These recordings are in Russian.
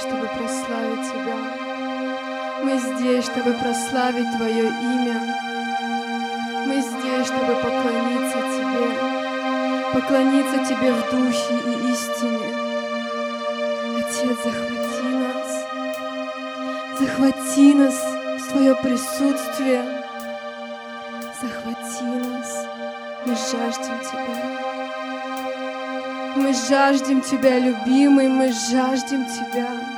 Здесь, чтобы прославить Тебя. Мы здесь, чтобы прославить Твое имя. Мы здесь, чтобы поклониться Тебе, поклониться Тебе в духе и истине. Отец, захвати нас, захвати нас в Твое присутствие, захвати нас, мы жаждем Тебя. Мы жаждем Тебя, любимый, мы жаждем Тебя.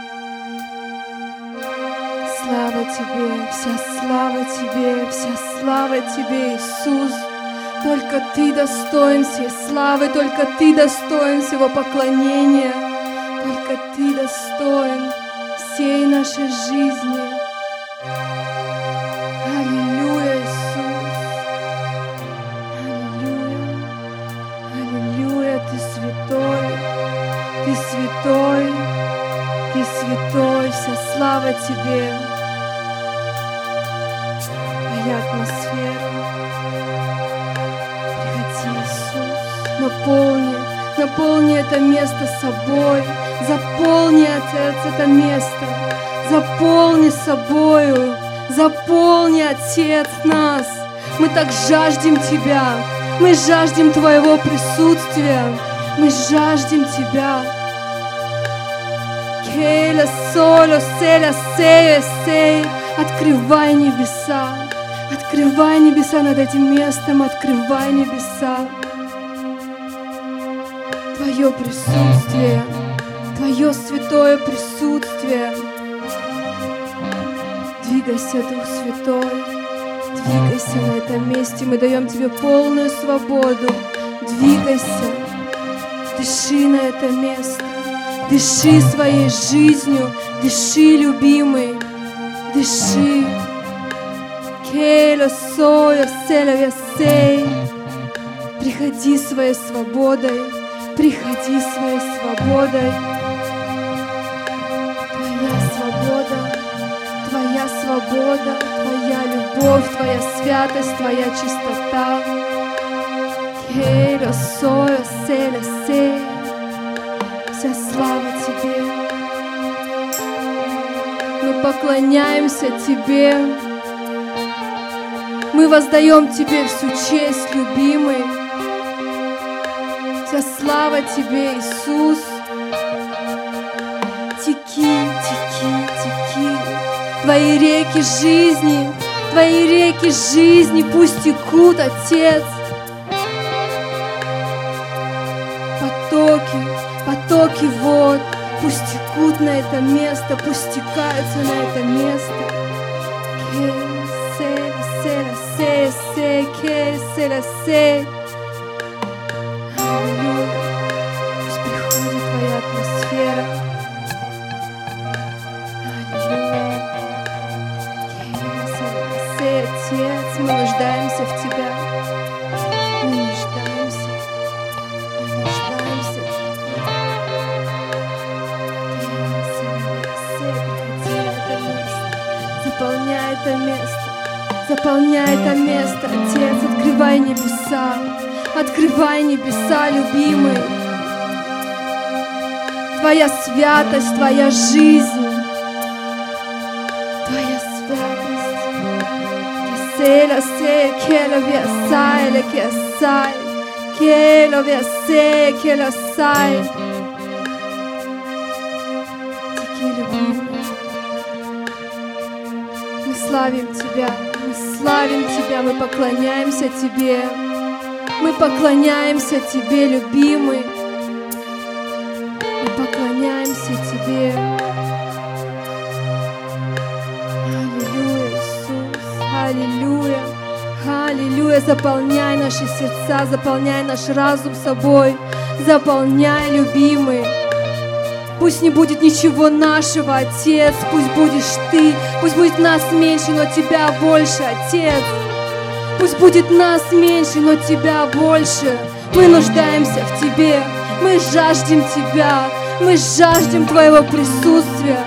Тебе, вся слава Тебе, вся слава Тебе, Иисус. Только Ты достоин всей славы, только Ты достоин всего поклонения, только Ты достоин всей нашей жизни. Аллилуйя, Иисус. Аллилуйя. Аллилуйя, Ты святой, Ты святой, Ты святой, вся слава Тебе. Наполни, наполни это место собой, заполни, Отец, это место, заполни собою, заполни, Отец, нас. Мы так жаждем Тебя, мы жаждем Твоего присутствия, мы жаждем Тебя. Кейла соло, селя, сея, сей. Открывай небеса, открывай небеса над этим местом, открывай небеса. Твое присутствие, Твое святое присутствие. Двигайся, Дух Святой, двигайся на этом месте. Мы даем Тебе полную свободу. Двигайся, дыши на это место. Дыши своей жизнью, дыши, любимый, дыши. Сою селя сей. Приходи своей свободой, приходи своей свободой. Твоя свобода, Твоя свобода, Твоя любовь, Твоя святость, Твоя чистота. Вся слава Тебе. Мы поклоняемся Тебе. Мы воздаем Тебе всю честь, любимый. Вся слава Тебе, Иисус. Теки, теки, теки. Твои реки жизни, Твои реки жизни пусть текут, Отец. Потоки, потоки вод пусть текут на это место, пусть стекаются на это место. Се, се, ке, се, ла, се. Аллилуйя. Пусть приходит Твоя атмосфера. Аллилуйя. Отец, мы нуждаемся в Тебя. Мы нуждаемся. Мы нуждаемся. Заполняй это место. Заполняй это место, Отец. Открывай небеса. Открывай небеса, любимый. Твоя святость, Твоя жизнь. Твоя святость. Ле кесай. Кело вясе, кело сай. Теки, любимый. Мы славим Тебя, мы славим Тебя, мы поклоняемся Тебе. Мы поклоняемся Тебе, любимый. Мы поклоняемся Тебе. Аллилуйя, Иисус, Аллилуйя, Аллилуйя. Заполняй наши сердца, заполняй наш разум собой. Заполняй, любимый. Пусть не будет ничего нашего, Отец, пусть будешь Ты, пусть будет нас меньше, но Тебя больше, Отец. Пусть будет нас меньше, но Тебя больше. Мы нуждаемся в Тебе, мы жаждем Тебя, мы жаждем Твоего присутствия.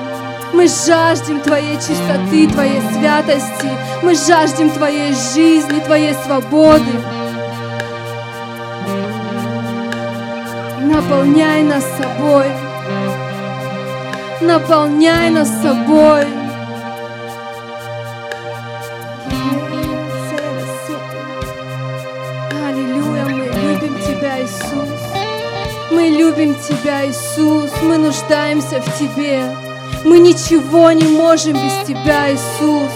Мы жаждем Твоей чистоты, Твоей святости. Мы жаждем Твоей жизни, Твоей свободы. Наполняй нас собой. наполняй нас собой. Иисус. Мы любим Тебя, Иисус. Мы нуждаемся в Тебе. Мы ничего не можем без Тебя, Иисус.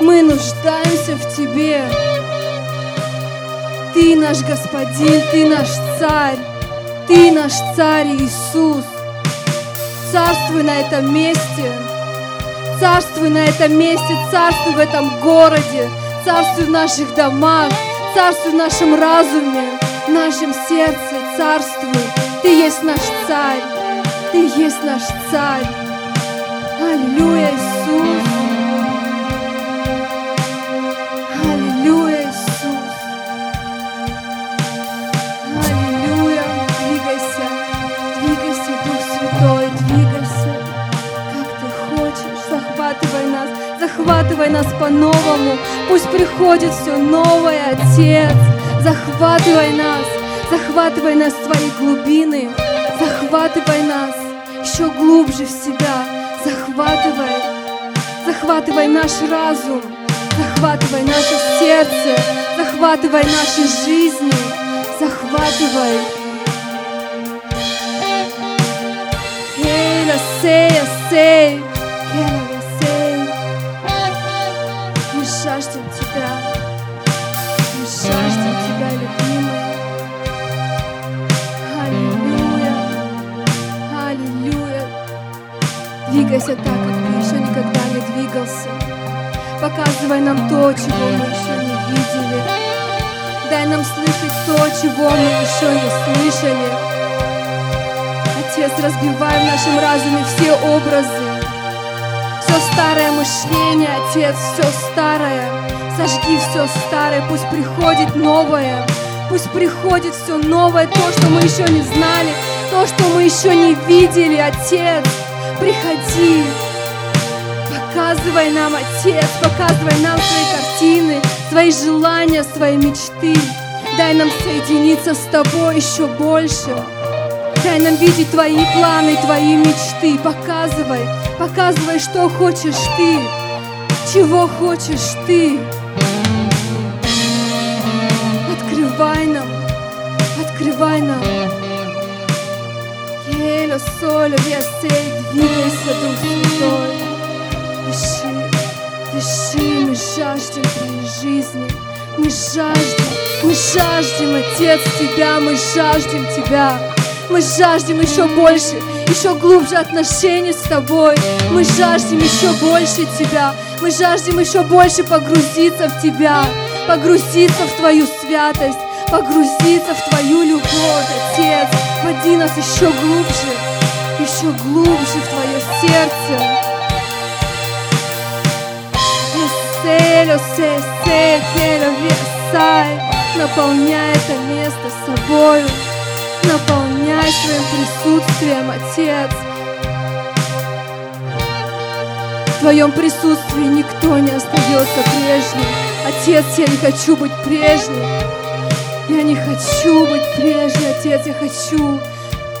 Мы нуждаемся в Тебе. Ты наш Господин, Ты наш Царь. Ты наш Царь Иисус. Царствуй на этом месте. Царствуй на этом месте, царствуй в этом городе, царствуй в наших домах, царствуй в нашем разуме, в нашем сердце, царствуй. Ты есть наш царь, ты есть наш царь. Аллилуйя, Иисус. Аллилуйя, Иисус. Аллилуйя. Двигайся, двигайся, Дух Святой, двигайся, как ты хочешь. Захватывай нас, захватывай нас по-новому. Пусть приходит все новое, Отец. Захватывай нас, захватывай нас в свои глубины, захватывай нас еще глубже в себя, захватывай, захватывай наш разум, захватывай наше сердце, захватывай наши жизни, захватывай. Эй, сей, сей, Двигайся так, как Ты еще никогда не двигался. Показывай нам то, чего мы еще не видели. Дай нам слышать то, чего мы еще не слышали. Отец, разбивай в нашем разуме все образы, все старое мышление, Отец, все старое. Сожги все старое, пусть приходит новое. Пусть приходит все новое, то, что мы еще не знали, то, что мы еще не видели, Отец. Приходи, показывай нам, Отец, показывай нам свои картины, свои желания, свои мечты. Дай нам соединиться с Тобой еще больше. Дай нам видеть Твои планы, Твои мечты. Показывай, показывай, что хочешь Ты, чего хочешь Ты. Открывай нам, открывай нам. Соль, весей, двигайся, Дух Святой. Дыши, дыши, мы жаждем Твоей жизни. Мы жаждем, мы жаждем, Отец, Тебя, мы жаждем Тебя. Мы жаждем еще больше, еще глубже отношений с Тобой. Мы жаждем еще больше Тебя. Мы жаждем еще больше погрузиться в Тебя, погрузиться в Твою святость, погрузиться в Твою любовь, Отец. Води нас еще глубже, еще глубже в Твое сердце. Селю, се, се, келю, весай, наполняй это место собою, наполняй своим присутствием, Отец. В Твоем присутствии никто не остается прежним. Отец, я не хочу быть прежним. Я не хочу быть прежней, Отец, я хочу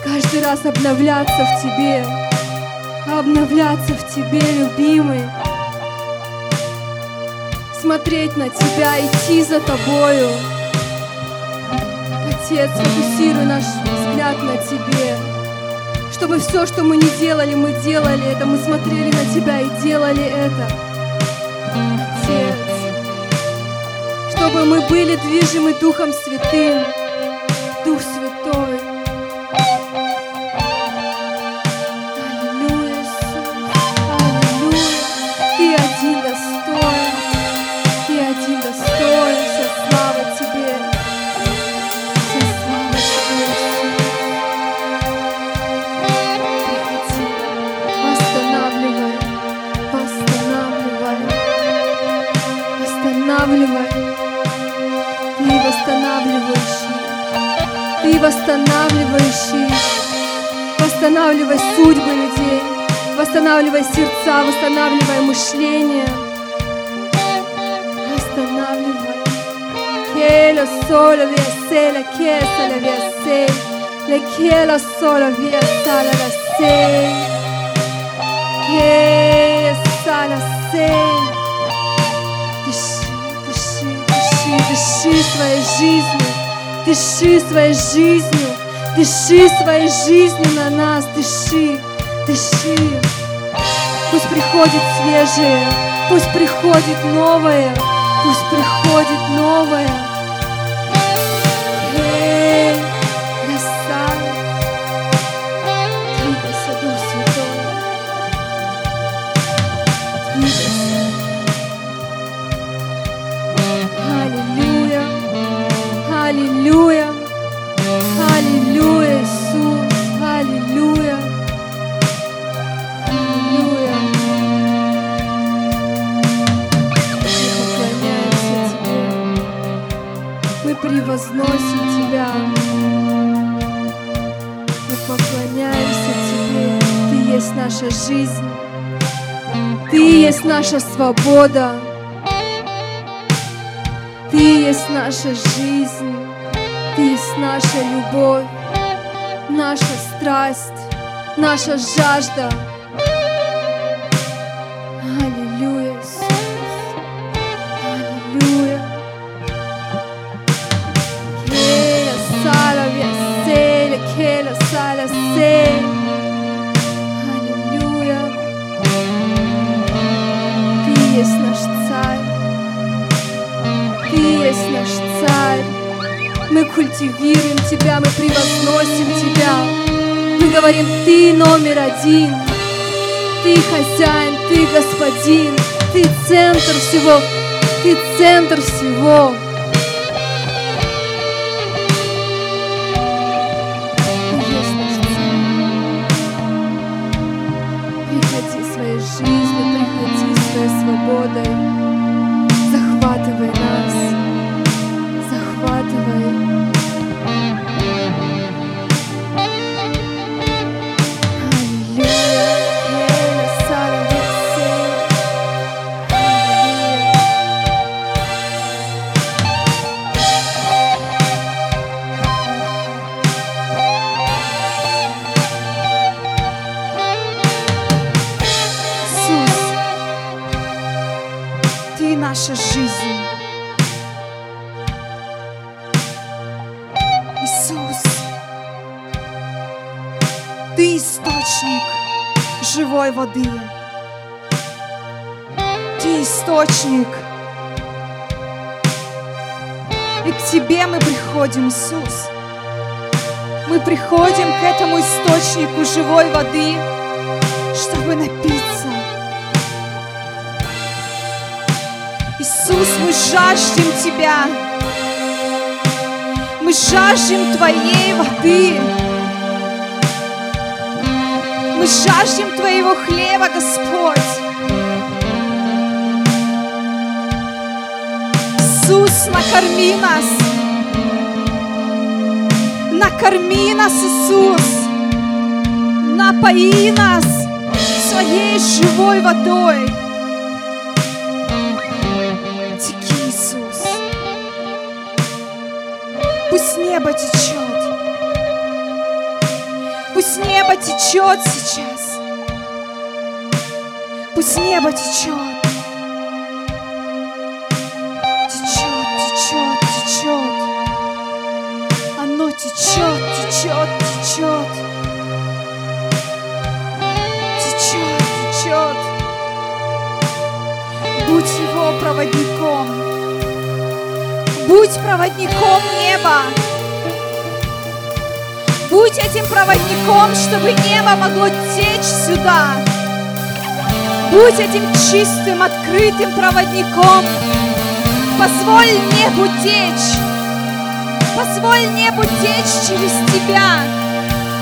каждый раз обновляться в Тебе, обновляться в Тебе, любимый. Смотреть на Тебя, идти за Тобою. Отец, фокусируй наш взгляд на Тебе, чтобы все, что мы не делали, мы делали это, мы смотрели на Тебя и делали это. Отец, чтобы мы были движимы Духом Святым, восстанавливающий. Восстанавливай судьбы людей, восстанавливай сердца, восстанавливай мышление восстанавливай. Quiero solo via sé, la quiesa la via sé, le quiero solo sala la сей. Кея сала сей. Дыши, дыши, дыши, дыши своей жизнью. Дыши своей жизнью. Дыши своей жизнью на нас. Дыши, дыши. Пусть приходит свежее, пусть приходит новое, пусть приходит новое. Наша свобода. Ты есть наша жизнь. Ты есть наша любовь, наша страсть, наша жажда. Мы культивируем Тебя, мы превозносим Тебя. Мы говорим, Ты номер один. Ты хозяин, Ты господин, Ты центр всего, Ты центр всего. Приходим, Иисус. Мы приходим к этому источнику живой воды, чтобы напиться. Иисус, мы жаждем Тебя. Мы жаждем Твоей воды. Мы жаждем Твоего хлеба, Господь. Иисус, накорми нас. Накорми нас, Иисус. Напои нас своей живой водой. Теки, Иисус. Пусть небо течет. Пусть небо течет сейчас. Пусть небо течет. Течет, течет. Течет. Будь его проводником. Будь проводником неба. Будь этим проводником, чтобы небо могло течь сюда. Будь этим чистым, открытым проводником. Позволь небу течь. Позволь небу течь через тебя.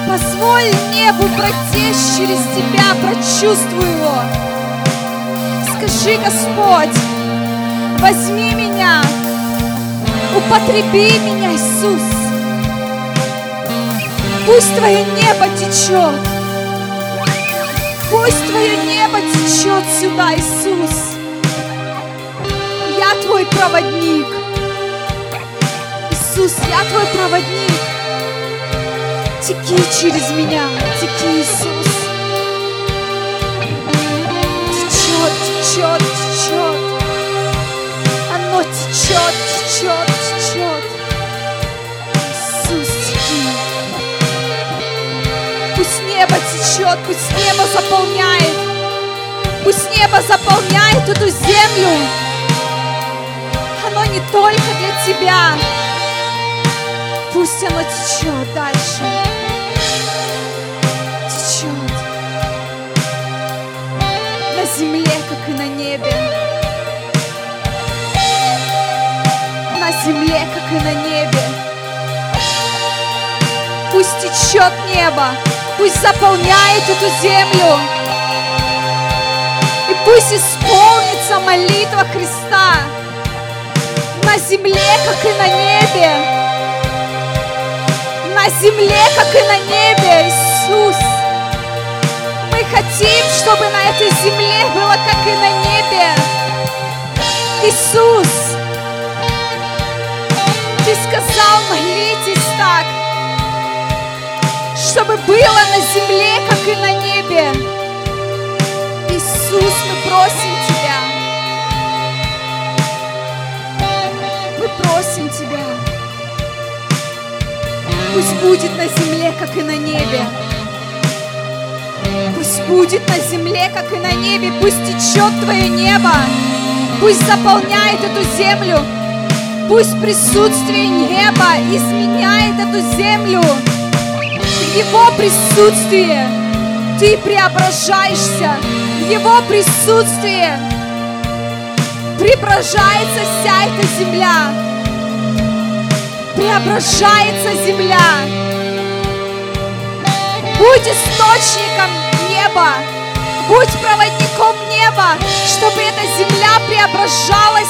Позволь небу протечь через тебя. Прочувствуй его. Скажи, Господь, возьми меня, употреби меня, Иисус. Пусть Твое небо течет. Пусть Твое небо течет сюда, Иисус. Я Твой проводник. Иисус, я Твой проводник. Теки через меня, теки, Иисус. Течет, течет, течет. Оно течет, течет, течет. Иисус, теки. Пусть небо течет, пусть небо заполняет. Пусть небо заполняет эту землю. Оно не только для тебя. Пусть оно течет дальше. Земле, как и на небе. На земле, как и на небе. Пусть течет небо. Пусть заполняет эту землю. И пусть исполнится молитва Христа на земле, как и на небе. На земле, как и на небе, Иисус. Хотим, чтобы на этой земле было, как и на небе. Иисус, Ты сказал, молитесь так, чтобы было на земле, как и на небе. Иисус, мы просим Тебя. Мы просим Тебя. Пусть будет на земле, как и на небе. Пусть будет на земле, как и на небе. Пусть течет Твое небо. Пусть заполняет эту землю. Пусть присутствие неба изменяет эту землю. В Его присутствии Ты преображаешься. В Его присутствии преображается вся эта земля. Преображается земля. Будь источником неба. Будь проводником неба, чтобы эта земля преображалась,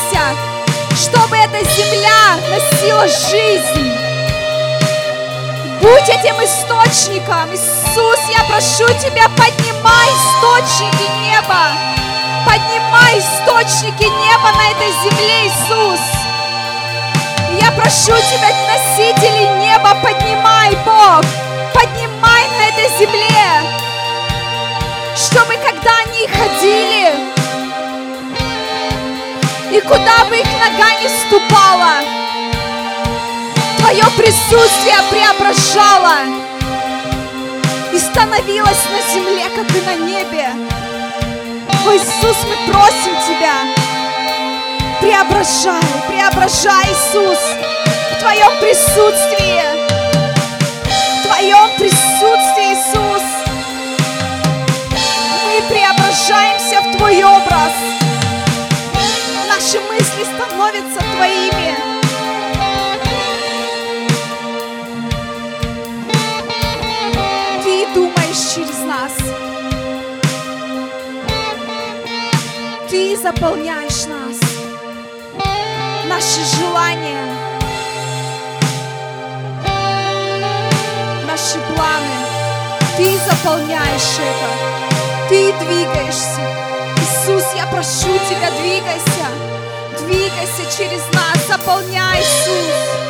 чтобы эта земля носила жизнь. Будь этим источником. Иисус, я прошу Тебя, поднимай источники неба. Поднимай источники неба на этой земле, Иисус. Я прошу Тебя, носители неба, поднимай, Бог. Поднимай на этой земле. Чтобы когда они ходили, и куда бы их нога не ступала, Твое присутствие преображало и становилось на земле, как и на небе. О, Иисус, мы просим Тебя, преображай, преображай, Иисус, в Твоем присутствии, в Твоем присутствии, преображаемся в Твой образ. Наши мысли становятся Твоими. Ты думаешь через нас. Ты заполняешь нас. Наши желания. Наши планы. Ты заполняешь это. Ты двигаешься. Иисус, я прошу Тебя, двигайся. Двигайся через нас. Заполняй, Иисус.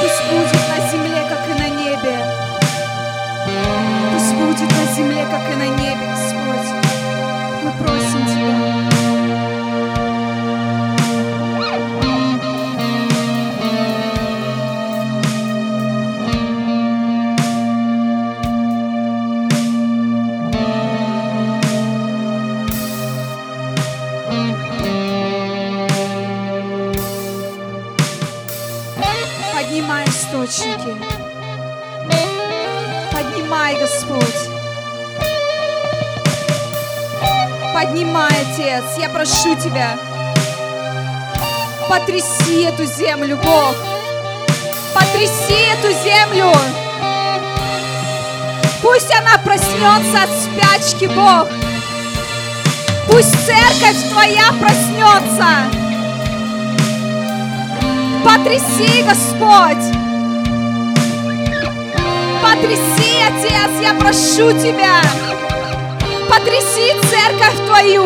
Пусть будет на земле, как и на небе. Пусть будет на земле, как и на небе, Господь. Мы просим Тебя. Источники. Поднимай, Господь. Поднимай, Отец. Я прошу Тебя. Потряси эту землю, Бог. Потряси эту землю. Пусть она проснется от спячки, Бог. Пусть церковь Твоя проснется. Потряси, Господь! Потряси, Отец, я прошу Тебя! Потряси церковь Твою!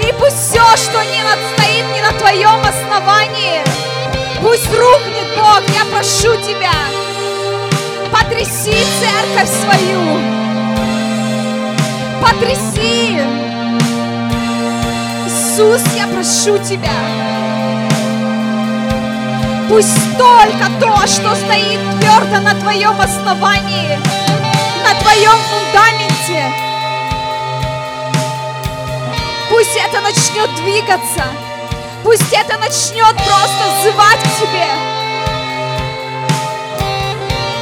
И пусть все, что не стоит не на Твоем основании, пусть рухнет, Бог, я прошу Тебя! Потряси церковь свою! Потряси! Иисус, я прошу Тебя, пусть только то, что стоит твердо на Твоем основании, на Твоем фундаменте, пусть это начнет двигаться, пусть это начнет просто взывать к Тебе.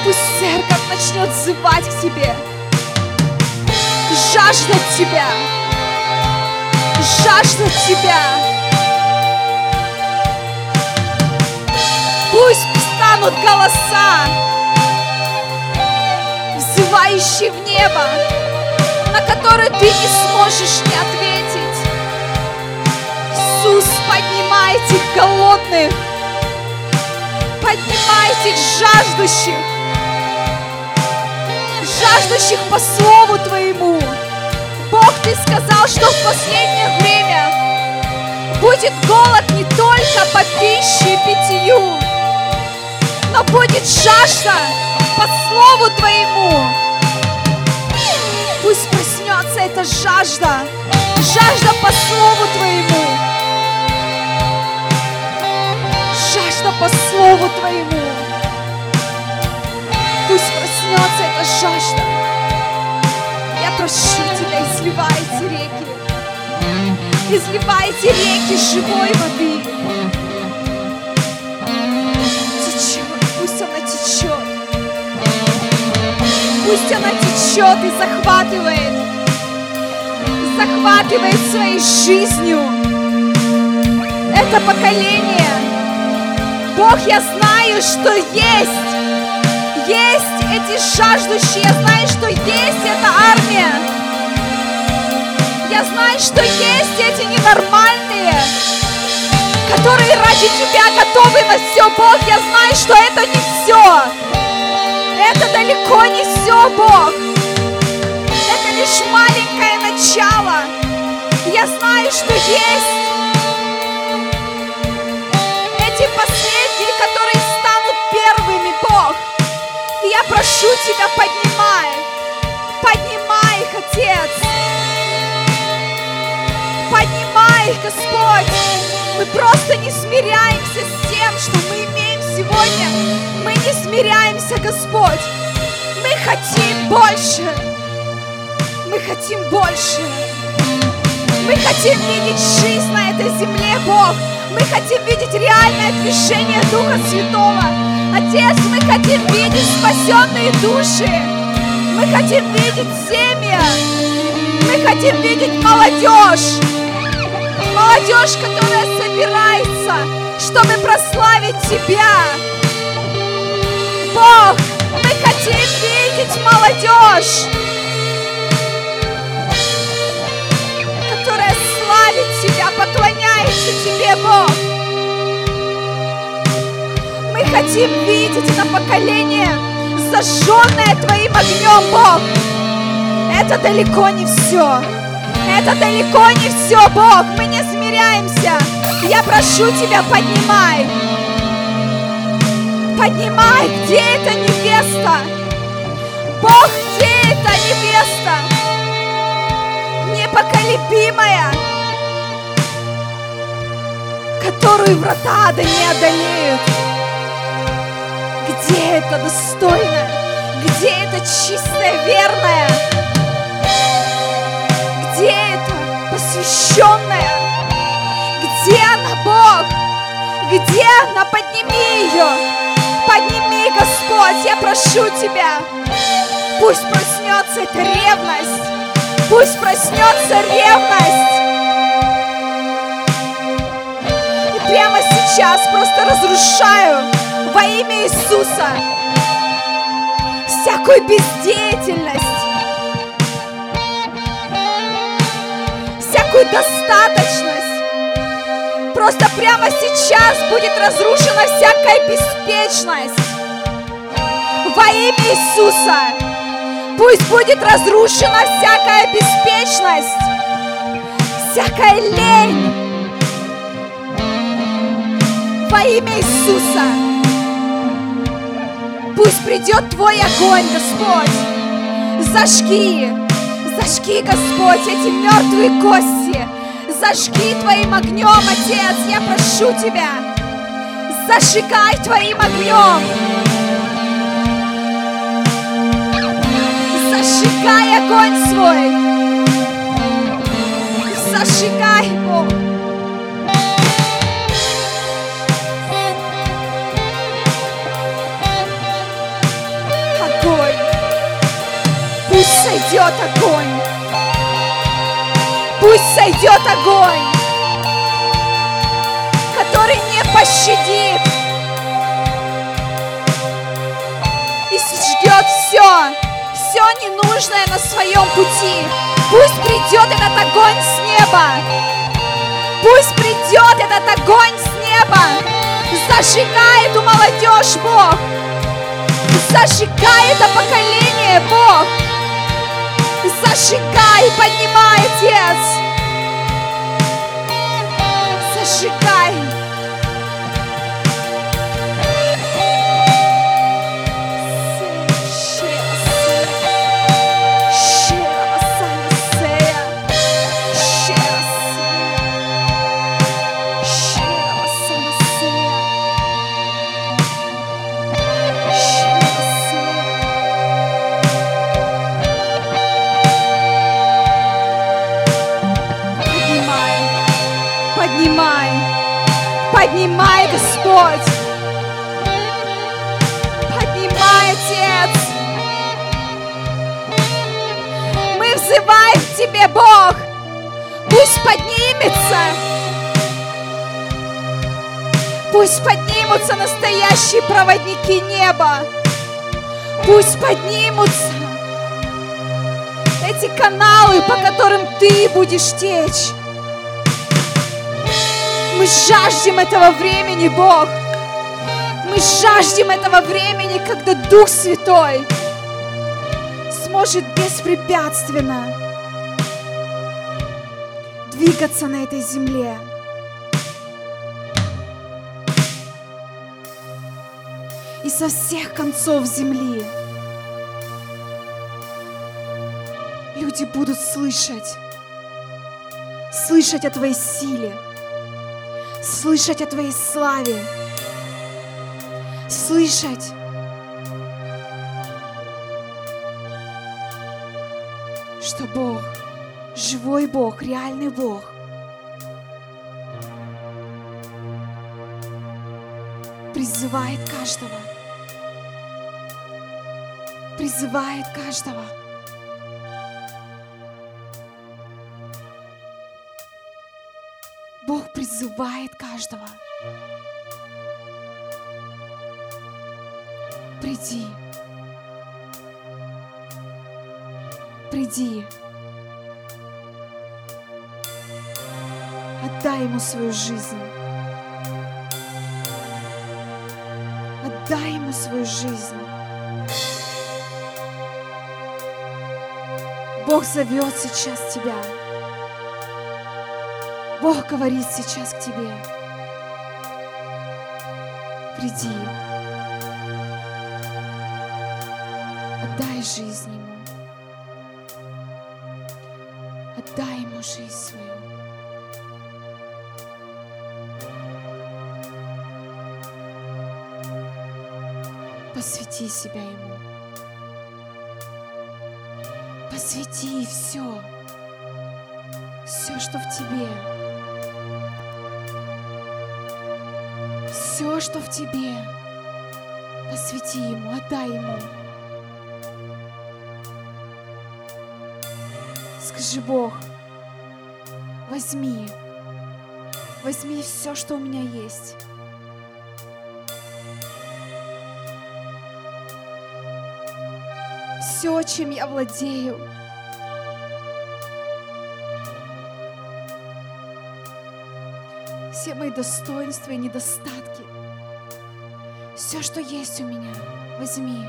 Пусть церковь начнет взывать к Тебе жаждать Тебя, жаждать Тебя. Пусть встанут голоса, взывающие в небо, на которые ты не сможешь не ответить. Иисус, поднимай этих голодных, поднимай этих жаждущих, жаждущих по Слову Твоему. Бог, Ты сказал, что в последнее время будет голод не только по пище и питью, но будет жажда по Слову Твоему. Пусть проснется эта жажда, жажда по Слову Твоему. Жажда по Слову Твоему. Пусть проснется эта жажда. Я прошу Тебя, изливайте реки. Изливайте реки живой воды. Течет, пусть она течет. Пусть она течет и захватывает. Захватывает своей жизнью. Это поколение. Бог, я знаю, что есть есть эти жаждущие, я знаю, что есть эта армия. Я знаю, что есть эти ненормальные, которые ради тебя готовы на все, Бог. Я знаю, что это не все. Это далеко не все, Бог. Это лишь маленькое начало. Я знаю, что есть эти последние, которые станут первыми, Бог. И я прошу Тебя, поднимай, Господь. Мы просто не смиряемся с тем, что мы имеем сегодня. Мы не смиряемся, Господь. Мы хотим больше. Мы хотим больше. Мы хотим видеть жизнь на этой земле, Бог. Мы хотим видеть реальное движение Духа Святого. Отец, мы хотим видеть спасенные души. Мы хотим видеть семьи. Мы хотим видеть молодежь. Молодежь, которая собирается, чтобы прославить Тебя. Бог, мы хотим видеть молодежь, которая славит Тебя, поклоняется Тебе, Бог. Мы хотим видеть это поколение, зажженное Твоим огнем, Бог. Это далеко не все. Это далеко не все, Бог. Мы не смиряемся. Я прошу Тебя, поднимай. Поднимай, где эта невеста? Бог, где эта невеста? Непоколебимая, которую врата ада не одолеют. Где это достойная? Где это чистая, верная? Где это посвященная? Где она, Бог? Где она? Подними ее! Подними, Господь, я прошу Тебя! Пусть проснется эта ревность! Пусть проснется ревность! И прямо сейчас просто разрушаю во имя Иисуса всякую бездеятельность, всякую достаточность. Просто прямо сейчас будет разрушена всякая беспечность. Во имя Иисуса пусть будет разрушена всякая беспечность, всякая лень. Во имя Иисуса пусть придет Твой огонь, Господь. Зажги, Зажги, Господь, эти мертвые кости. Зажги Твоим огнем, Отец, я прошу Тебя. Зажигай Твоим огнем. Зажигай огонь свой. Зажигай, Бог. Сойдет огонь. Пусть сойдет огонь, который не пощадит и сожгет все, все ненужное на своем пути. Пусть придет этот огонь с неба. Пусть придет этот огонь с неба. Зажигай эту молодежь, Бог. Зажигай это поколение, Бог. Зажигай, поднимай, Отец. Зажигай. Поднимай, Господь. Поднимай, Отец. Мы взываем к Тебе, Бог. Пусть поднимется. Пусть поднимутся настоящие проводники неба. Пусть поднимутся эти каналы, по которым Ты будешь течь. Мы жаждем этого времени, Бог. Мы жаждем этого времени, когда Дух Святой сможет беспрепятственно двигаться на этой земле. И со всех концов земли люди будут слышать, слышать о Твоей силе, слышать о Твоей славе, слышать, что Бог, живой Бог, реальный Бог, призывает каждого, призывает каждого. Призывает каждого. Приди. Приди. Отдай ему свою жизнь. Отдай ему свою жизнь. Бог зовет сейчас тебя. Бог говорит сейчас к тебе. Приди. Отдай жизнь Ему. Отдай Ему жизнь свою. Посвяти себя Ему. Посвяти все. Все, что в тебе. Все, что в тебе. Посвяти Ему, отдай Ему. Скажи, Бог, возьми, возьми все, что у меня есть. Все, чем я владею. Все мои достоинства и недостатки все, что есть у меня, возьми,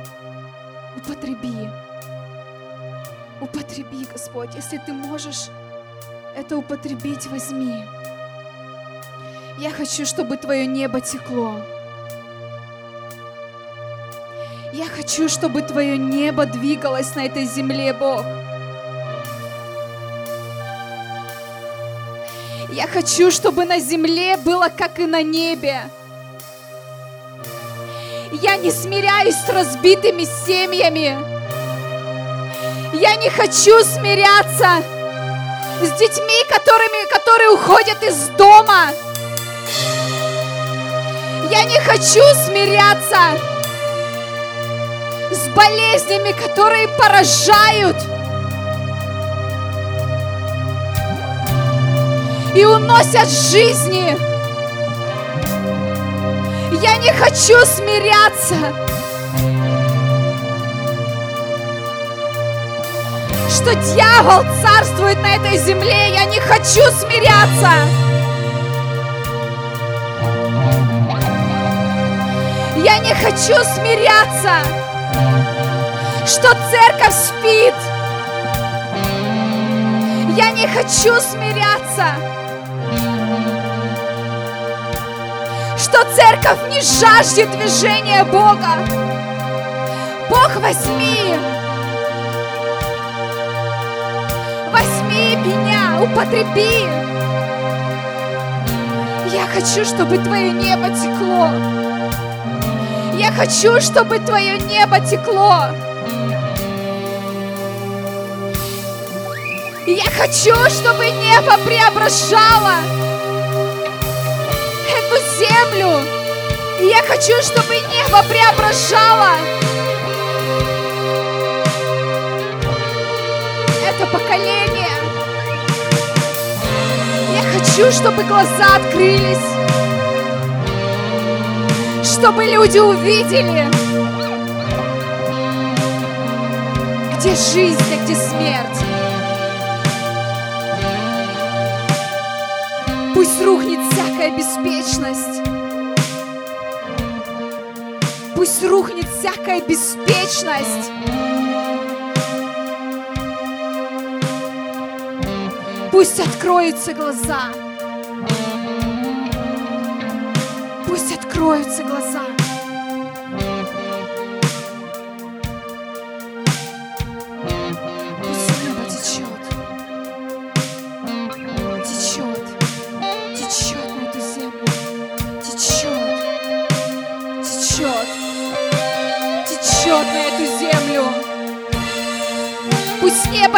употреби. Употреби, Господь, если ты можешь это употребить, возьми. Я хочу, чтобы Твое небо текло. Я хочу, чтобы Твое небо двигалось на этой земле, Бог. Я хочу, чтобы на земле было, как и на небе. Я не смиряюсь с разбитыми семьями. Я не хочу смиряться с детьми, которыми, которые уходят из дома. Я не хочу смиряться с болезнями, которые поражают и уносят жизни. Я не хочу смиряться. Что дьявол царствует на этой земле, я не хочу смиряться. Я не хочу смиряться, что церковь спит. Я не хочу смиряться, что церковь не жаждет движения Бога. Бог, возьми, возьми меня, употреби. Я хочу, чтобы Твое небо текло. Я хочу, чтобы Твое небо текло. Я хочу, чтобы небо преображало эту землю. И я хочу, чтобы небо преображало это поколение. Я хочу, чтобы глаза открылись, чтобы люди увидели, где жизнь, а где смерть. Пусть рухнет всякая беспечность. Пусть рухнет всякая беспечность. Пусть откроются глаза. Пусть откроются глаза.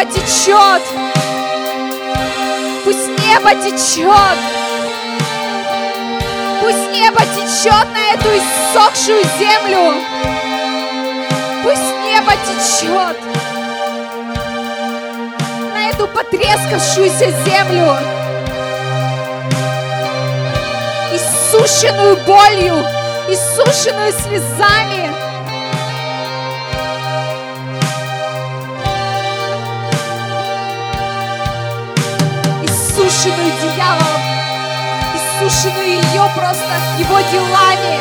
Небо течет. Пусть небо течет. Пусть небо течет на эту иссохшую землю. Пусть небо течет на эту потрескавшуюся землю. Иссушенную болью, иссушенную слезами. Иссушенную дьяволом, иссушенную ее просто его делами.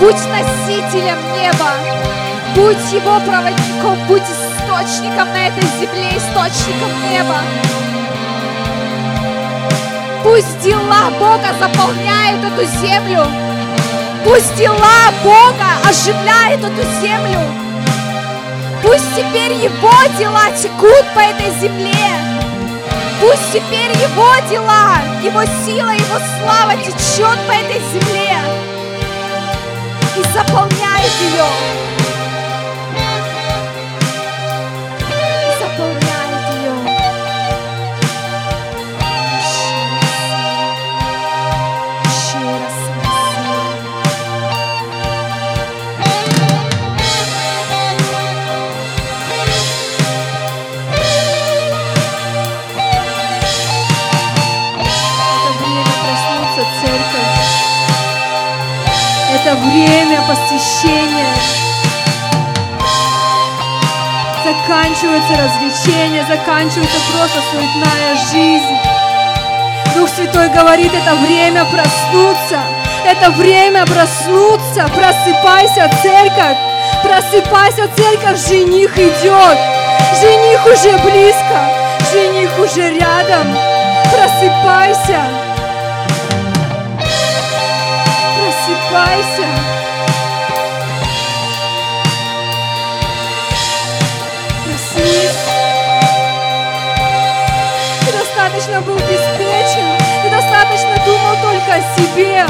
Будь носителем неба, будь его проводником, будь источником на этой земле, источником неба. Пусть дела Бога заполняют эту землю. Пусть дела Бога оживляют эту землю. Пусть теперь Его дела текут по этой земле. Пусть теперь Его дела, Его сила, Его слава течет по этой земле и заполняет ее. Время посвящения. Заканчиваются развлечения, заканчивается просто суетная жизнь. Дух Святой говорит, это время проснуться. Это время проснуться. Просыпайся, церковь. Просыпайся, церковь. Жених идет. Жених уже близко. Жених уже рядом. Просыпайся. просыпайся. Проснись. Ты достаточно был беспечен, ты достаточно думал только о себе.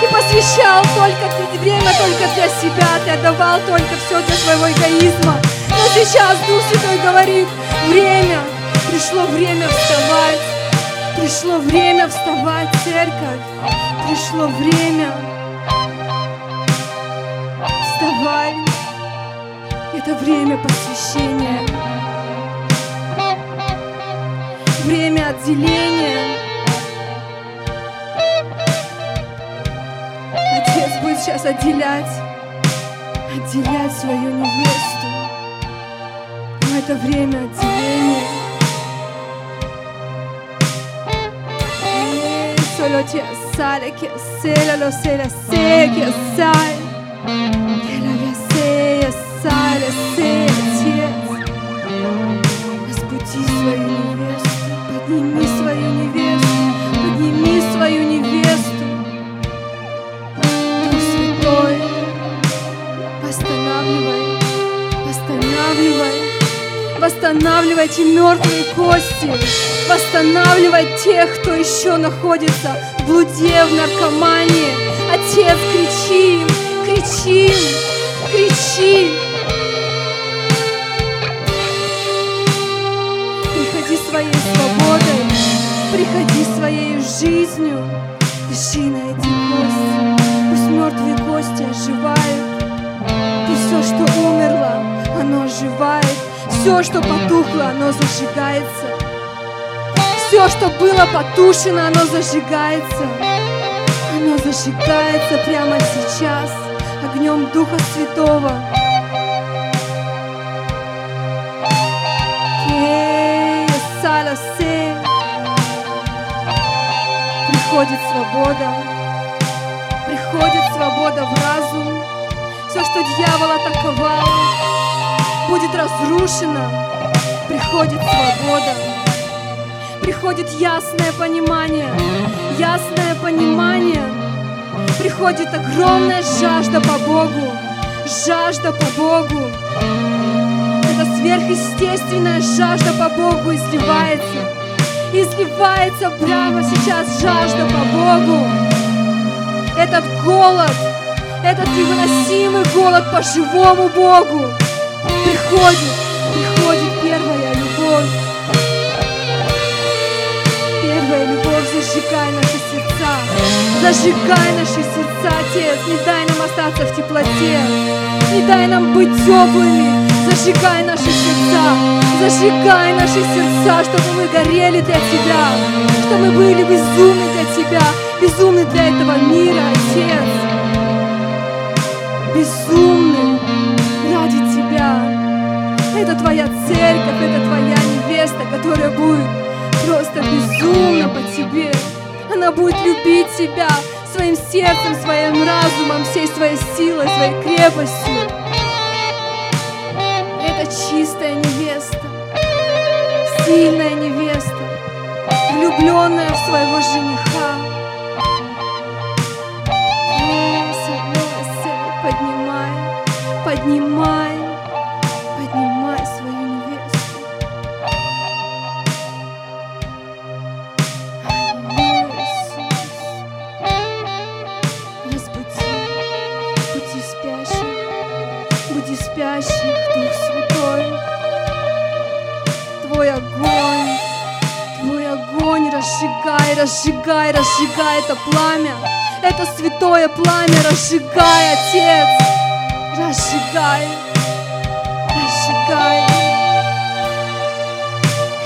Ты посвящал только ты время только для себя, ты отдавал только все для своего эгоизма. Но сейчас Дух Святой говорит, время, пришло время вставать пришло время вставать, церковь, пришло время. Вставай, это время посвящения, время отделения. Отец будет сейчас отделять, отделять свою невесту. Но это время отделения. Ti assale, che assela, lo sei la sei, che assale. Che la mia sei, assale, sei, отец. Разбуди свою невесту, подними свою невесту, подними свою невесту. Дух Святой, восстанавливай, восстанавливай, восстанавливай эти мертвые кости, восстанавливай тех, кто еще находится в блуде, в наркомании. Отец, кричи им, кричи им, кричи. Приходи своей свободой, приходи своей жизнью, дыши на эти кости, пусть мертвые кости оживают, пусть все, что умерло, оно оживает, все, что потухло, оно зажигается, все, что было потушено, оно зажигается, оно зажигается прямо сейчас огнем Духа Святого. Приходит свобода, приходит свобода в разум. Все, что дьявол атаковал, будет разрушено. Приходит свобода, приходит ясное понимание, ясное понимание. Приходит огромная жажда по Богу, жажда по Богу. Это сверхъестественная жажда по Богу изливается. Изливается прямо сейчас жажда по Богу. Этот голод, этот невыносимый голод по живому Богу приходит, приходит первая любовь. Первая любовь, зажигай наши сердца, зажигай наши сердца, Отец, не дай нам остаться в теплоте, не дай нам быть теплыми, зажигай наши сердца, зажигай наши сердца, чтобы мы горели для Тебя, чтобы мы были безумны для Тебя, безумны для этого мира, Отец, безумны ради Тебя. Это Твоя церковь, это Твоя невеста, которая будет просто безумно по Тебе. Она будет любить Тебя своим сердцем, своим разумом, всей своей силой, своей крепостью. Это чистая невеста, сильная невеста, влюбленная в своего жениха. Разжигай, разжигай, это пламя. Это святое пламя разжигай, Отец. Разжигай, разжигай.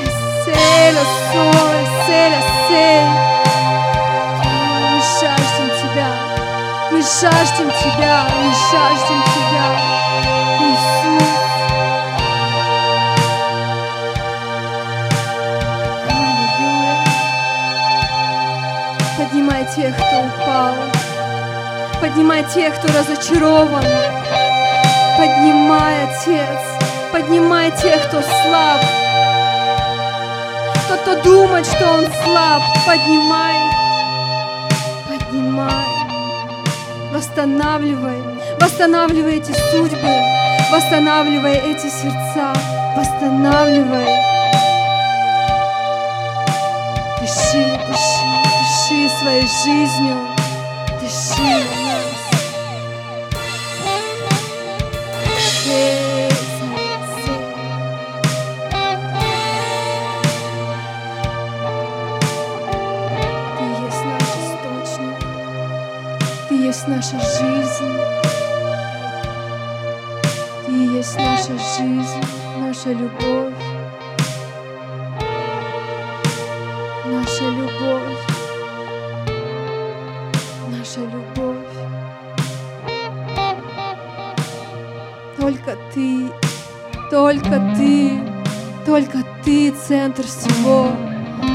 Эселя, соль, эселя, сель. Мы жаждем Тебя, мы жаждем Тебя, мы жаждем Тебя, тех, кто упал. Поднимай тех, кто разочарован. Поднимай, Отец. Поднимай тех, кто слаб. Тот, кто думает, что он слаб, поднимай. Поднимай. Восстанавливай. Восстанавливай эти судьбы. Восстанавливай эти сердца. Восстанавливай. Дыши, своей жизнью. Дыши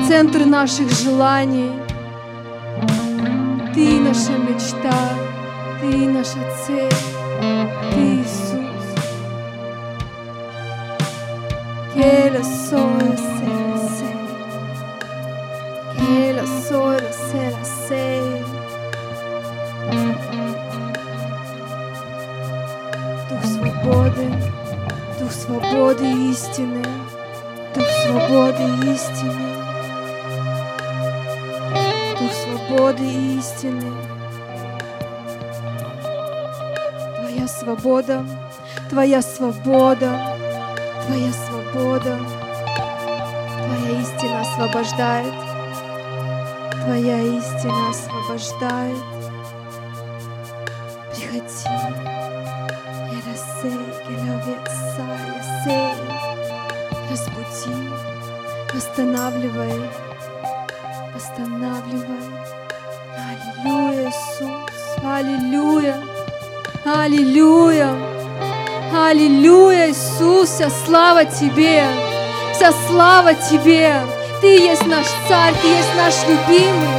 центр наших желаний. Ты наша мечта, ты наша цель, ты Иисус. Que la sola sea sei, que la sola sea sei. Дух свободы, Дух свободы истины, Дух свободы истины, свободы и истины. Твоя свобода, Твоя свобода, Твоя свобода, Твоя истина освобождает, Твоя истина освобождает. Приходи. La я sei. Разбуди, восстанавливай. Аллилуйя, аллилуйя, аллилуйя, Иисус, вся слава Тебе, вся слава Тебе. Ты есть наш Царь, Ты есть наш любимый,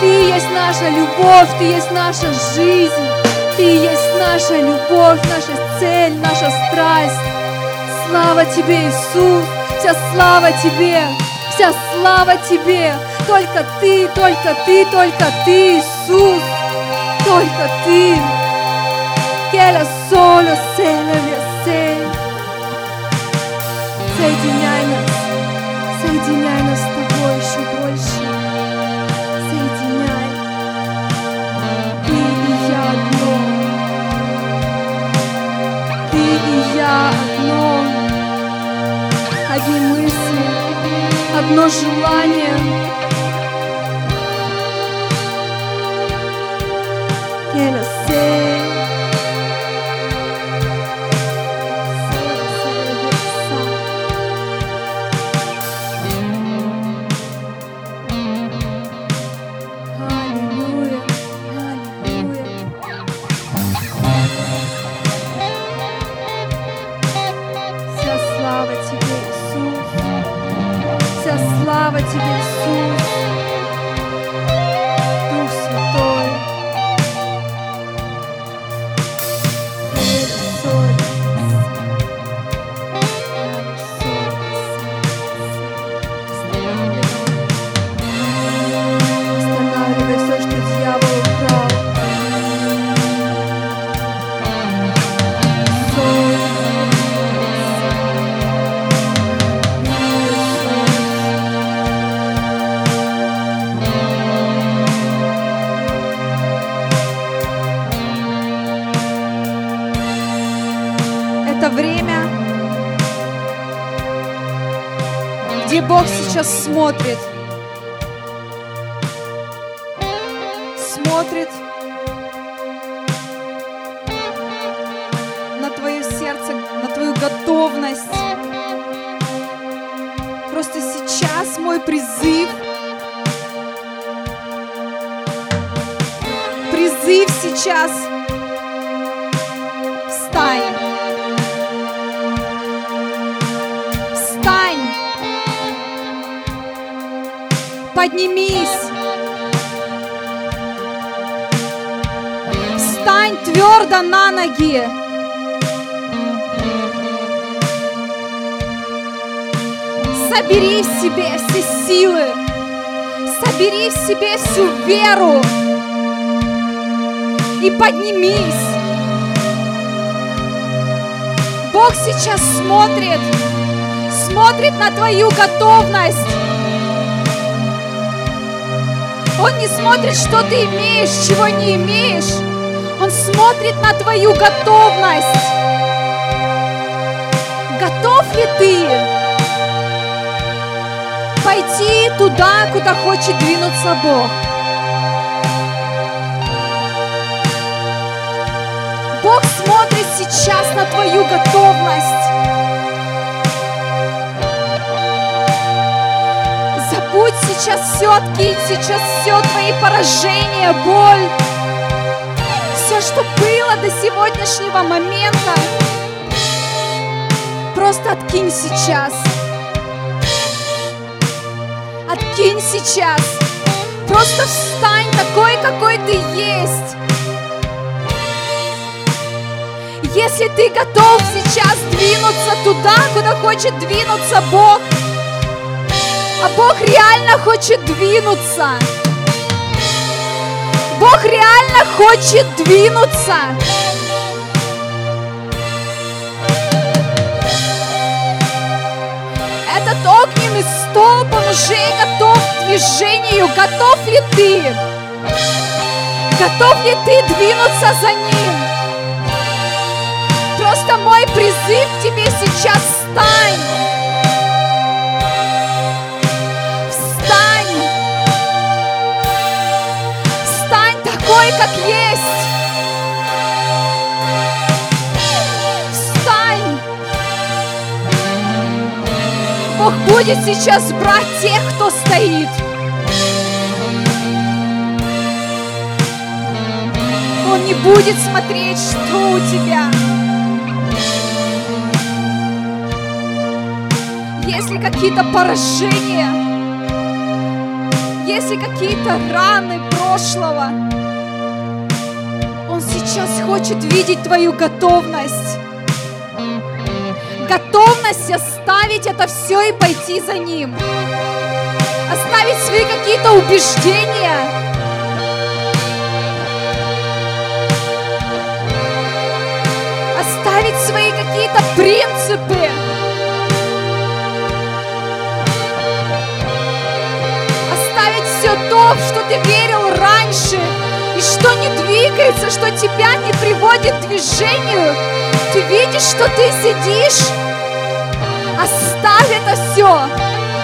Ты есть наша любовь, Ты есть наша жизнь. Ты есть наша любовь, наша цель, наша страсть. Слава Тебе, Иисус, вся слава Тебе, вся слава Тебе. Только Ты, только Ты, только Ты, Иисус, только Ты. Que la solo se le sei. Соединяй нас, соединяй нас с Тобой еще больше. Соединяй. Ты и я одно. Ты и я одно. Одни мысли, одно желание. again сейчас смотрит. Встань твердо на ноги. Собери в себе все силы. Собери в себе всю веру. И поднимись. Бог сейчас смотрит, смотрит на твою готовность. Он не смотрит, что ты имеешь, чего не имеешь. Он смотрит на твою готовность. Готов ли ты пойти туда, куда хочет двинуться Бог? Бог смотрит сейчас на твою готовность. Забудь сейчас все, откинь сейчас все твои поражения, боль, что было до сегодняшнего момента. Просто откинь сейчас. Откинь сейчас. Просто встань такой, какой ты есть. Если ты готов сейчас двинуться туда, куда хочет двинуться Бог, а Бог реально хочет двинуться. Бог реально хочет двинуться. Этот огненный столб, он уже готов к движению. Готов ли ты? Готов ли ты двинуться за ним? Просто мой призыв тебе сейчас встань. Такой, как есть. Встань. Бог будет сейчас брать тех, кто стоит. Он не будет смотреть, что у тебя. Если какие-то поражения, если какие-то раны прошлого, сейчас хочет видеть твою готовность. Готовность оставить это все и пойти за Ним. Оставить свои какие-то убеждения. Оставить свои какие-то принципы. Оставить все то, что ты верил раньше, и что не двигается, что тебя не приводит к движению. Ты видишь, что ты сидишь. Оставь это все.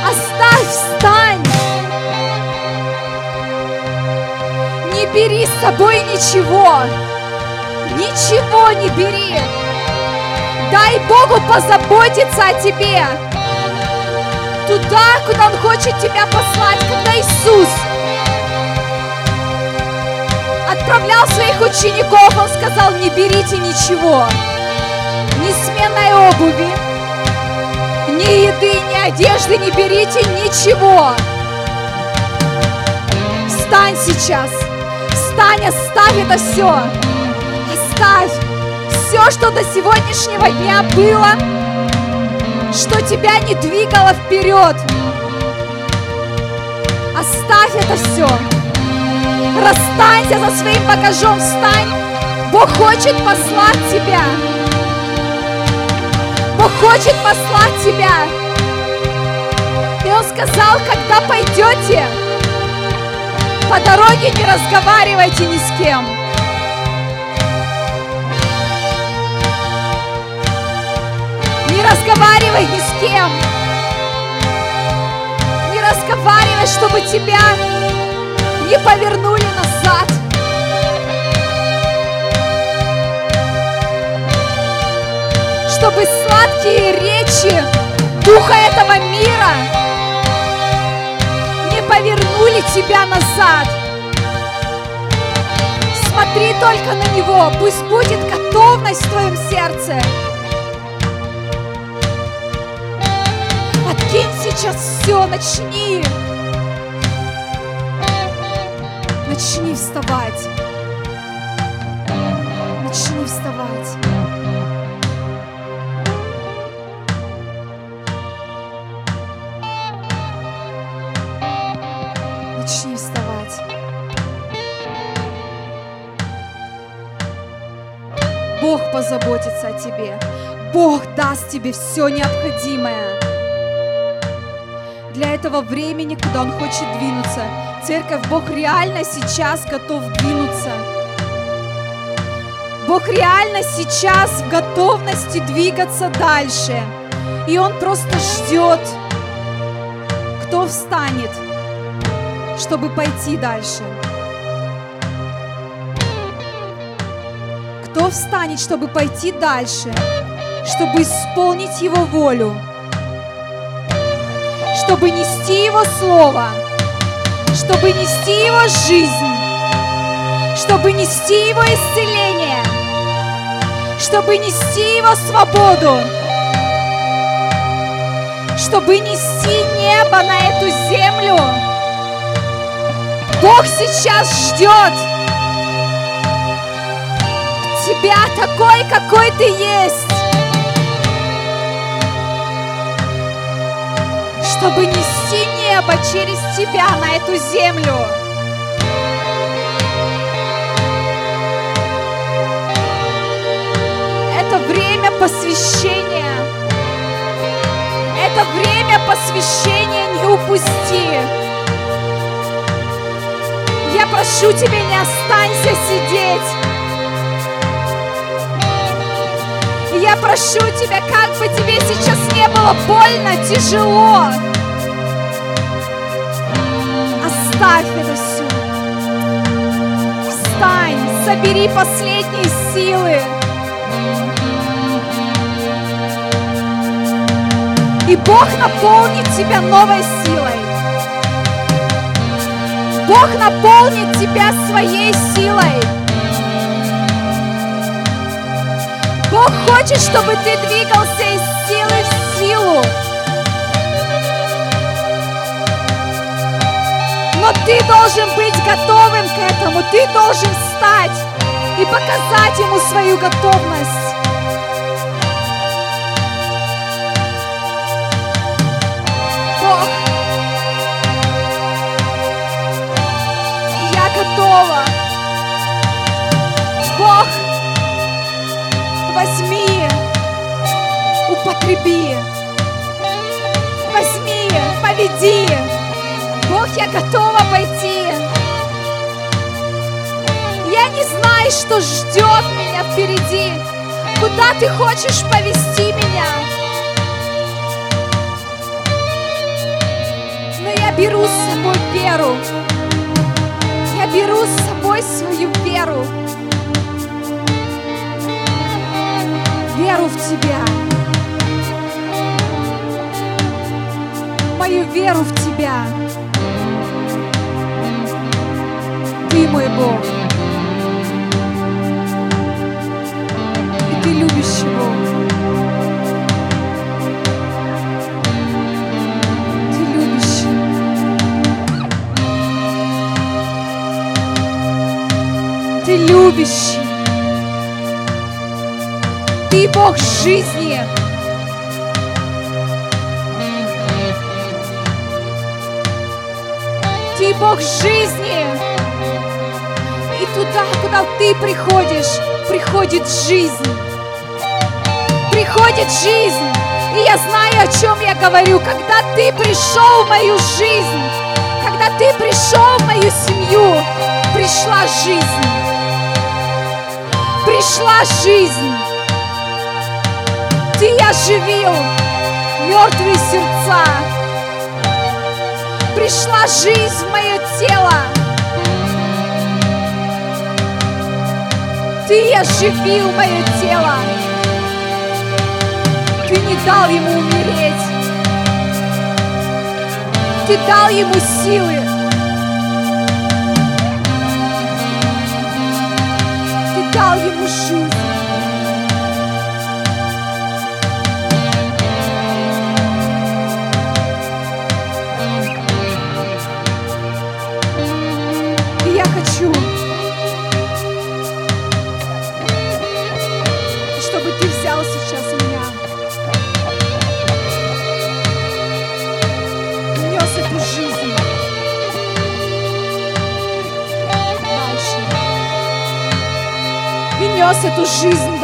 Оставь, встань. Не бери с собой ничего. Ничего не бери. Дай Богу позаботиться о тебе. Туда, куда Он хочет тебя послать, когда Иисус отправлял своих учеников, Он сказал, не берите ничего. Ни сменной обуви, ни еды, ни одежды, не берите ничего. Встань сейчас. Встань, оставь это все. Оставь все, что до сегодняшнего дня было, что тебя не двигало вперед. Оставь это все. Расстанься со своим багажом, встань. Бог хочет послать тебя. Бог хочет послать тебя. И Он сказал, когда пойдете, по дороге не разговаривайте ни с кем. Не разговаривай ни с кем. Не разговаривай, чтобы тебя не повернули назад. Чтобы сладкие речи духа этого мира не повернули тебя назад. Смотри только на него, пусть будет готовность в твоем сердце. Откинь сейчас все, начни. Начни вставать. Начни вставать. Начни вставать. Бог позаботится о тебе. Бог даст тебе все необходимое. Для этого времени, куда Он хочет двинуться. Церковь, Бог реально сейчас готов двинуться. Бог реально сейчас в готовности двигаться дальше. И Он просто ждет, кто встанет, чтобы пойти дальше. Кто встанет, чтобы пойти дальше, чтобы исполнить Его волю, чтобы нести Его Слово, чтобы нести Его жизнь, чтобы нести Его исцеление, чтобы нести Его свободу, чтобы нести небо на эту землю. Бог сейчас ждет тебя такой, какой ты есть. Чтобы нести небо через тебя на эту землю. Это время посвящения. Это время посвящения не упусти. Я прошу тебя, не останься сидеть. Я прошу тебя, как бы тебе сейчас не было больно, тяжело, оставь это все. Встань, собери последние силы. И Бог наполнит тебя новой силой. Бог наполнит тебя своей силой. Бог хочет, чтобы ты двигался из силы в силу. Но ты должен быть готовым к этому. Ты должен встать и показать ему свою готовность. Бог, я готова. Бог, возьми, употреби, возьми, поведи. Бог, я готова пойти. Я не знаю, что ждет меня впереди. Куда ты хочешь повести меня? Но я беру с собой веру. Я беру с собой свою веру. Веру в Тебя. Мою веру в Тебя. Мой Бог. И Ты любящий Бог. Ты любящий. Ты любящий. Ты Бог жизни. Ты Бог жизни. И туда, куда ты приходишь, приходит жизнь. Приходит жизнь. И я знаю, о чем я говорю. Когда ты пришел в мою жизнь, когда ты пришел в мою семью, пришла жизнь. Пришла жизнь. Ты оживил мертвые сердца. Пришла жизнь в мое тело. Ты оживил мое тело. Ты не дал ему умереть. Ты дал ему силы. Ты дал ему жизнь. Эту жизнь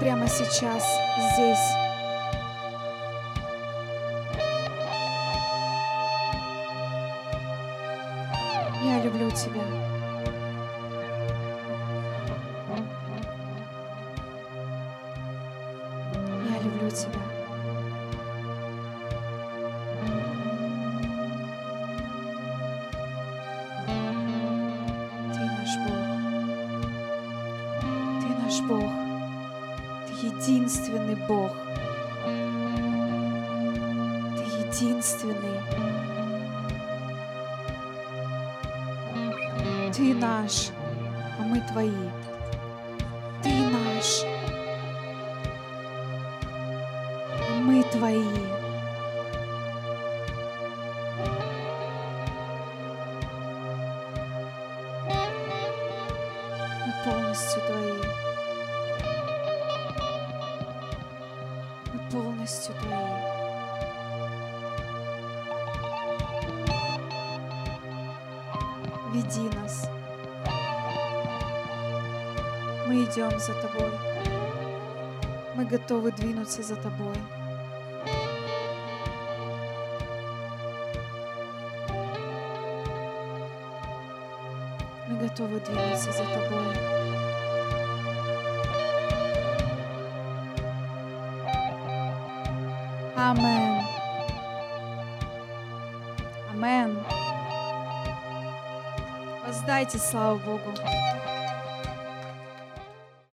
прямо сейчас, здесь. готовы двинуться за тобой. Мы готовы двинуться за тобой. Амен. Амен. Воздайте славу Богу.